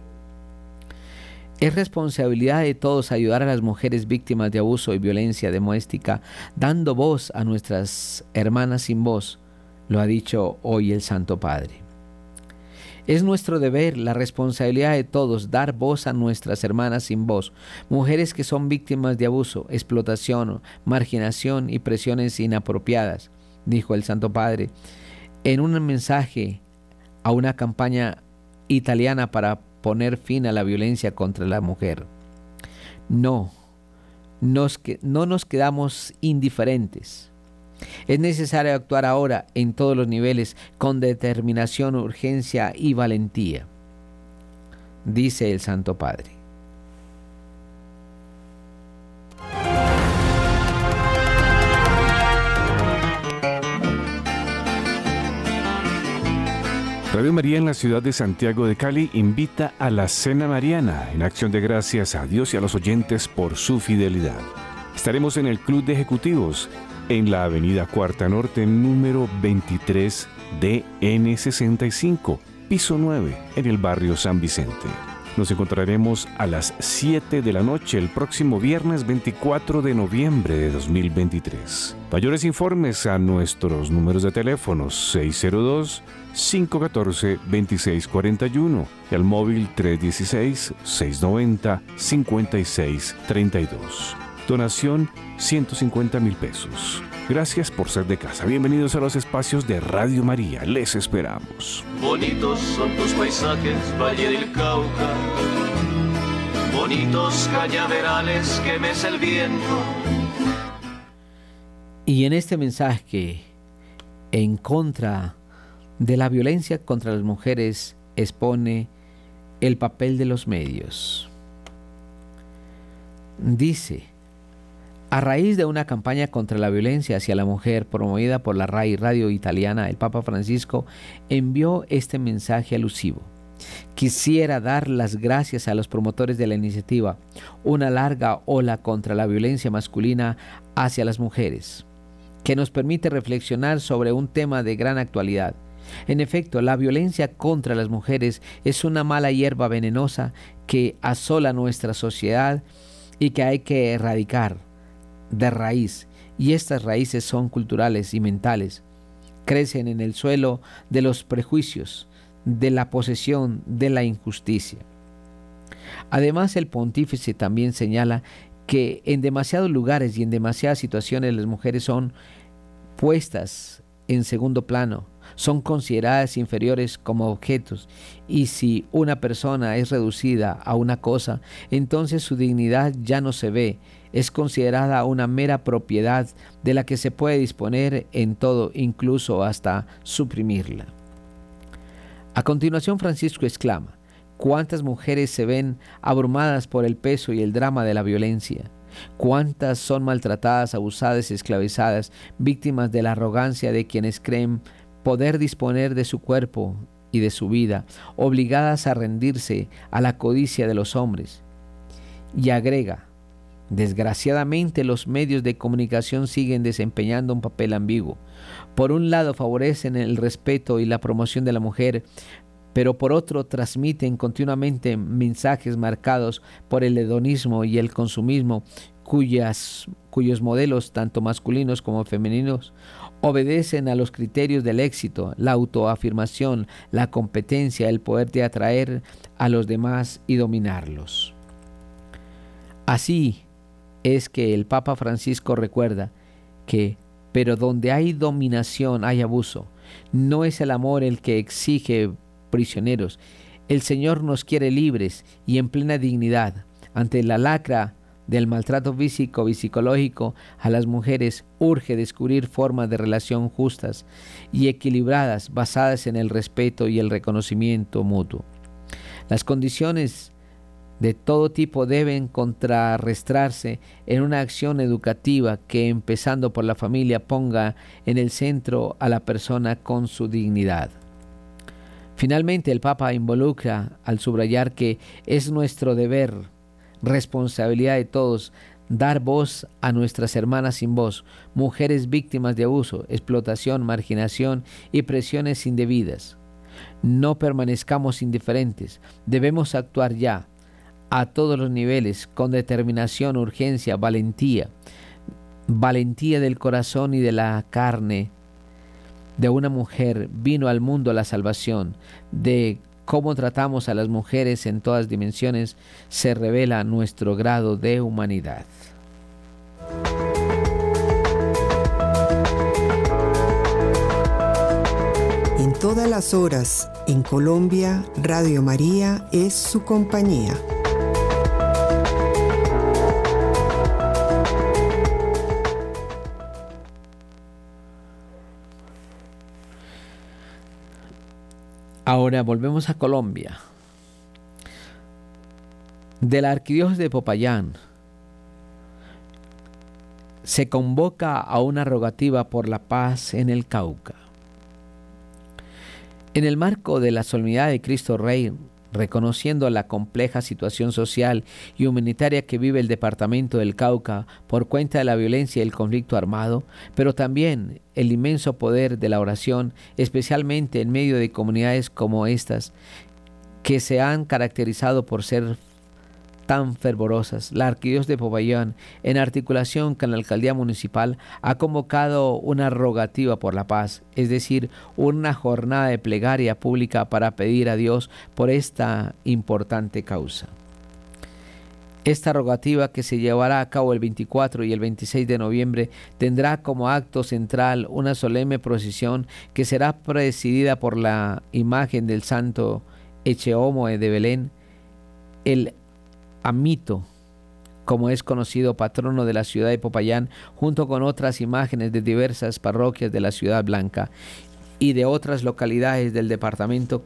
Es responsabilidad de todos ayudar a las mujeres víctimas de abuso y violencia doméstica, dando voz a nuestras hermanas sin voz, lo ha dicho hoy el Santo Padre. Es nuestro deber, la responsabilidad de todos, dar voz a nuestras hermanas sin voz, mujeres que son víctimas de abuso, explotación, marginación y presiones inapropiadas, dijo el Santo Padre, en un mensaje a una campaña italiana para poner fin a la violencia contra la mujer. No, no nos quedamos indiferentes. Es necesario actuar ahora en todos los niveles con determinación, urgencia y valentía, dice el Santo Padre. Radio María en la ciudad de Santiago de Cali invita a la Cena Mariana en acción de gracias a Dios y a los oyentes por su fidelidad. Estaremos en el Club de Ejecutivos en la Avenida Cuarta Norte número 23 DN65, piso 9, en el barrio San Vicente. Nos encontraremos a las 7 de la noche el próximo viernes 24 de noviembre de 2023. Mayores informes a nuestros números de teléfono 602 514 2641 y al móvil 316 690 5632. Donación 150 mil pesos. Gracias por ser de casa. Bienvenidos a los espacios de Radio María. Les esperamos. Bonitos son tus paisajes, Valle del Cauca. Bonitos cañaverales que mece el viento. Y en este mensaje en contra de la violencia contra las mujeres expone el papel de los medios. Dice, a raíz de una campaña contra la violencia hacia la mujer promovida por la RAI Radio Italiana, el Papa Francisco envió este mensaje alusivo. Quisiera dar las gracias a los promotores de la iniciativa, una larga ola contra la violencia masculina hacia las mujeres, que nos permite reflexionar sobre un tema de gran actualidad. En efecto, la violencia contra las mujeres es una mala hierba venenosa que asola nuestra sociedad y que hay que erradicar de raíz, y estas raíces son culturales y mentales. Crecen en el suelo de los prejuicios, de la posesión, de la injusticia. Además, el pontífice también señala que en demasiados lugares y en demasiadas situaciones las mujeres son puestas en segundo plano, son consideradas inferiores como objetos y si una persona es reducida a una cosa, entonces su dignidad ya no se ve, es considerada una mera propiedad de la que se puede disponer en todo, incluso hasta suprimirla. A continuación Francisco exclama, ¿cuántas mujeres se ven abrumadas por el peso y el drama de la violencia? ¿Cuántas son maltratadas, abusadas, esclavizadas, víctimas de la arrogancia de quienes creen poder disponer de su cuerpo y de su vida, obligadas a rendirse a la codicia de los hombres? Y agrega, Desgraciadamente los medios de comunicación siguen desempeñando un papel ambiguo. Por un lado favorecen el respeto y la promoción de la mujer, pero por otro transmiten continuamente mensajes marcados por el hedonismo y el consumismo, cuyas, cuyos modelos, tanto masculinos como femeninos, obedecen a los criterios del éxito, la autoafirmación, la competencia, el poder de atraer a los demás y dominarlos. Así, es que el Papa Francisco recuerda que, pero donde hay dominación hay abuso. No es el amor el que exige prisioneros. El Señor nos quiere libres y en plena dignidad. Ante la lacra del maltrato físico y psicológico a las mujeres urge descubrir formas de relación justas y equilibradas basadas en el respeto y el reconocimiento mutuo. Las condiciones de todo tipo deben contrarrestarse en una acción educativa que, empezando por la familia, ponga en el centro a la persona con su dignidad. Finalmente, el Papa involucra al subrayar que es nuestro deber, responsabilidad de todos, dar voz a nuestras hermanas sin voz, mujeres víctimas de abuso, explotación, marginación y presiones indebidas. No permanezcamos indiferentes, debemos actuar ya a todos los niveles, con determinación, urgencia, valentía, valentía del corazón y de la carne de una mujer vino al mundo la salvación, de cómo tratamos a las mujeres en todas dimensiones, se revela nuestro grado de humanidad. En todas las horas, en Colombia, Radio María es su compañía. Ahora volvemos a Colombia. De la arquidiócesis de Popayán se convoca a una rogativa por la paz en el Cauca. En el marco de la solemnidad de Cristo Rey, reconociendo la compleja situación social y humanitaria que vive el departamento del Cauca por cuenta de la violencia y el conflicto armado, pero también el inmenso poder de la oración, especialmente en medio de comunidades como estas, que se han caracterizado por ser tan fervorosas. La Arquidiócesis de Popayán, en articulación con la Alcaldía Municipal, ha convocado una rogativa por la paz, es decir, una jornada de plegaria pública para pedir a Dios por esta importante causa. Esta rogativa que se llevará a cabo el 24 y el 26 de noviembre tendrá como acto central una solemne procesión que será presidida por la imagen del santo Echeomo de Belén, el Amito, como es conocido patrono de la ciudad de Popayán, junto con otras imágenes de diversas parroquias de la ciudad blanca y de otras localidades del departamento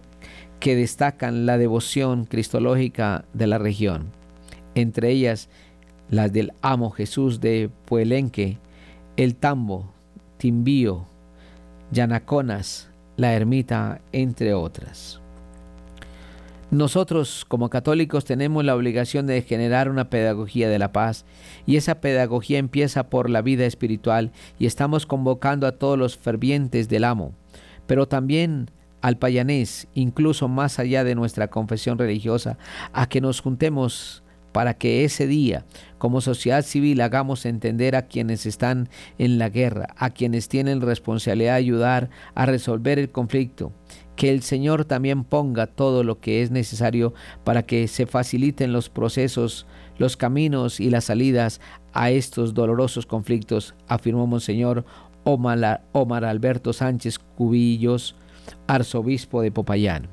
que destacan la devoción cristológica de la región, entre ellas las del Amo Jesús de Puelenque, El Tambo, Timbío, Yanaconas, La Ermita, entre otras. Nosotros como católicos tenemos la obligación de generar una pedagogía de la paz y esa pedagogía empieza por la vida espiritual y estamos convocando a todos los fervientes del amo, pero también al payanés, incluso más allá de nuestra confesión religiosa, a que nos juntemos para que ese día, como sociedad civil, hagamos entender a quienes están en la guerra, a quienes tienen responsabilidad de ayudar a resolver el conflicto, que el Señor también ponga todo lo que es necesario para que se faciliten los procesos, los caminos y las salidas a estos dolorosos conflictos, afirmó Monseñor Omar, Alberto Sánchez Cubillos, arzobispo de Popayán.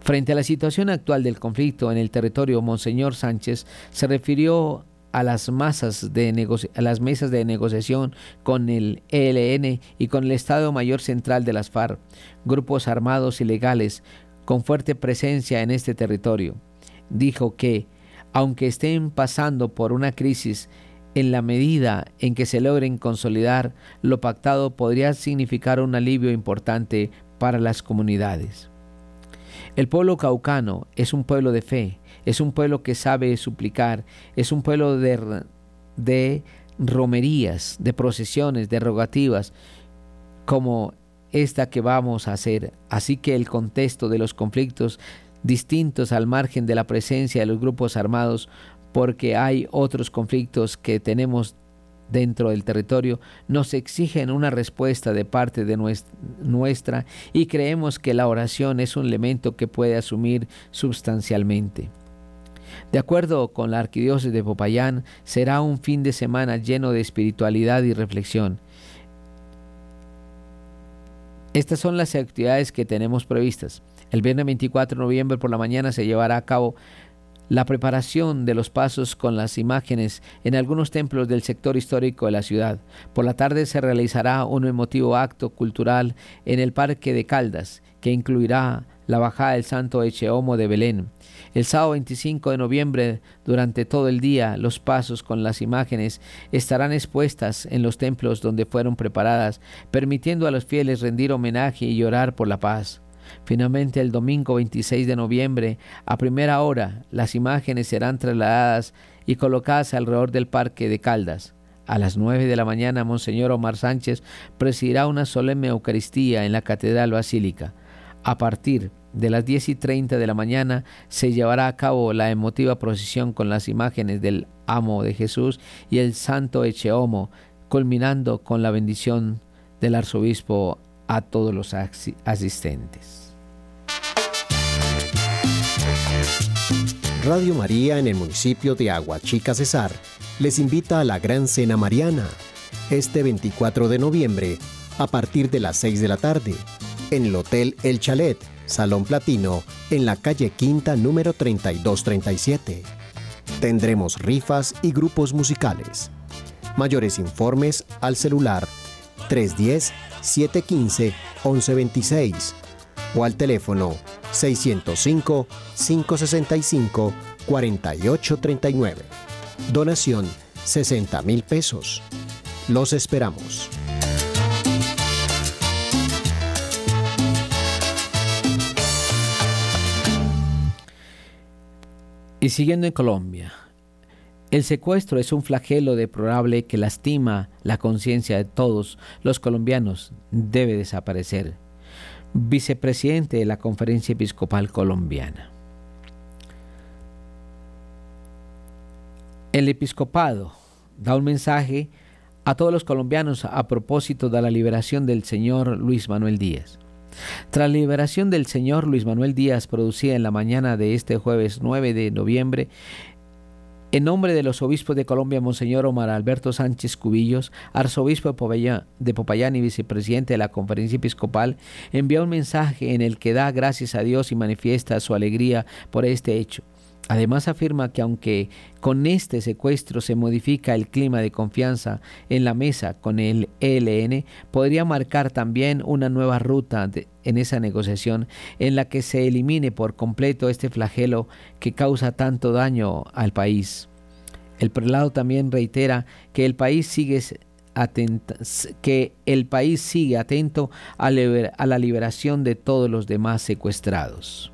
Frente a la situación actual del conflicto en el territorio, Monseñor Sánchez se refirió a las, masas de a las mesas de negociación con el ELN y con el Estado Mayor Central de las FARC, grupos armados ilegales con fuerte presencia en este territorio. Dijo que, aunque estén pasando por una crisis, en la medida en que se logren consolidar lo pactado podría significar un alivio importante para las comunidades. El pueblo caucano es un pueblo de fe, es un pueblo que sabe suplicar, es un pueblo de, de romerías, de procesiones, de rogativas, como esta que vamos a hacer. Así que el contexto de los conflictos distintos al margen de la presencia de los grupos armados, porque hay otros conflictos que tenemos dentro del territorio, nos exigen una respuesta de parte de nuestra y creemos que la oración es un elemento que puede asumir sustancialmente. De acuerdo con la Arquidiócesis de Popayán, será un fin de semana lleno de espiritualidad y reflexión. Estas son las actividades que tenemos previstas. El viernes 24 de noviembre por la mañana se llevará a cabo la preparación de los pasos con las imágenes en algunos templos del sector histórico de la ciudad. Por la tarde se realizará un emotivo acto cultural en el Parque de Caldas, que incluirá la bajada del Santo Echeomo de Belén. El sábado 25 de noviembre, durante todo el día, los pasos con las imágenes estarán expuestas en los templos donde fueron preparadas, permitiendo a los fieles rendir homenaje y llorar por la paz. Finalmente, el domingo 26 de noviembre, a primera hora, las imágenes serán trasladadas y colocadas alrededor del Parque de Caldas. A las nueve de la mañana, Monseñor Omar Sánchez presidirá una solemne Eucaristía en la Catedral Basílica. A partir de las 10 y 30 de la mañana se llevará a cabo la emotiva procesión con las imágenes del amo de Jesús y el santo Echeomo, culminando con la bendición del arzobispo a todos los asistentes. Radio María en el municipio de Aguachica Cesar les invita a la Gran Cena Mariana este 24 de noviembre a partir de las 6 de la tarde en el Hotel El Chalet Salón Platino, en la calle Quinta número 3237. Tendremos rifas y grupos musicales. Mayores informes al celular 310-715-1126 o al teléfono 605-565-4839. Donación 60 mil pesos. Los esperamos. Y siguiendo en Colombia, el secuestro es un flagelo deplorable que lastima la conciencia de todos los colombianos. Debe desaparecer. Vicepresidente de la Conferencia Episcopal Colombiana. El episcopado da un mensaje a todos los colombianos a propósito de la liberación del señor Luis Manuel Díaz. Tras la liberación del señor Luis Manuel Díaz producida en la mañana de este jueves 9 de noviembre, en nombre de los obispos de Colombia, Monseñor Omar Alberto Sánchez Cubillos, arzobispo de Popayán y vicepresidente de la Conferencia Episcopal, envía un mensaje en el que da gracias a Dios y manifiesta su alegría por este hecho. Además afirma que aunque con este secuestro se modifica el clima de confianza en la mesa con el ELN, podría marcar también una nueva ruta en esa negociación en la que se elimine por completo este flagelo que causa tanto daño al país. El prelado también reitera que el país sigue que el país sigue atento a la liberación de todos los demás secuestrados.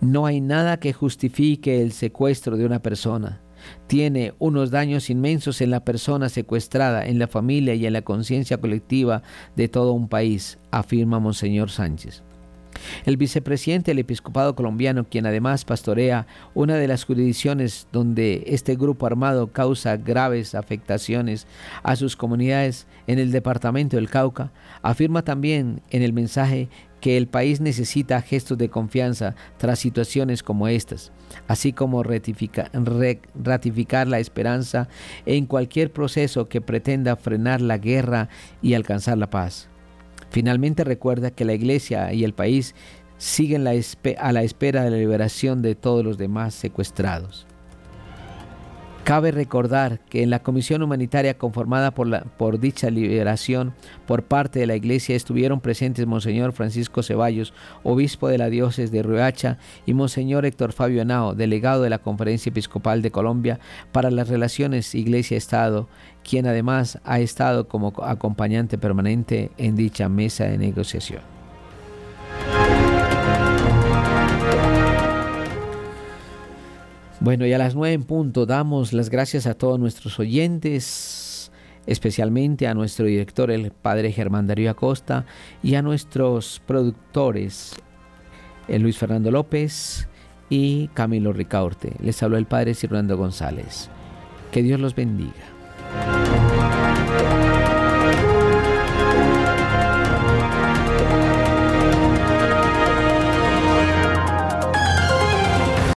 No hay nada que justifique el secuestro de una persona. Tiene unos daños inmensos en la persona secuestrada, en la familia y en la conciencia colectiva de todo un país, afirma Monseñor Sánchez. El vicepresidente del episcopado colombiano, quien además pastorea una de las jurisdicciones donde este grupo armado causa graves afectaciones a sus comunidades en el departamento del Cauca, afirma también en el mensaje que el país necesita gestos de confianza tras situaciones como estas, así como ratificar la esperanza en cualquier proceso que pretenda frenar la guerra y alcanzar la paz. Finalmente recuerda que la Iglesia y el país siguen a la espera de la liberación de todos los demás secuestrados. Cabe recordar que en la comisión humanitaria conformada por, por dicha liberación por parte de la Iglesia estuvieron presentes Monseñor Francisco Ceballos, obispo de la diócesis de Riohacha, y Monseñor Héctor Fabio Anao, delegado de la Conferencia Episcopal de Colombia para las relaciones Iglesia-Estado, quien además ha estado como acompañante permanente en dicha mesa de negociación. Bueno, y a las nueve en punto damos las gracias a todos nuestros oyentes, especialmente a nuestro director, el padre Germán Darío Acosta, y a nuestros productores, el Luis Fernando López y Camilo Ricaurte. Les habló el padre Cirlando González. Que Dios los bendiga.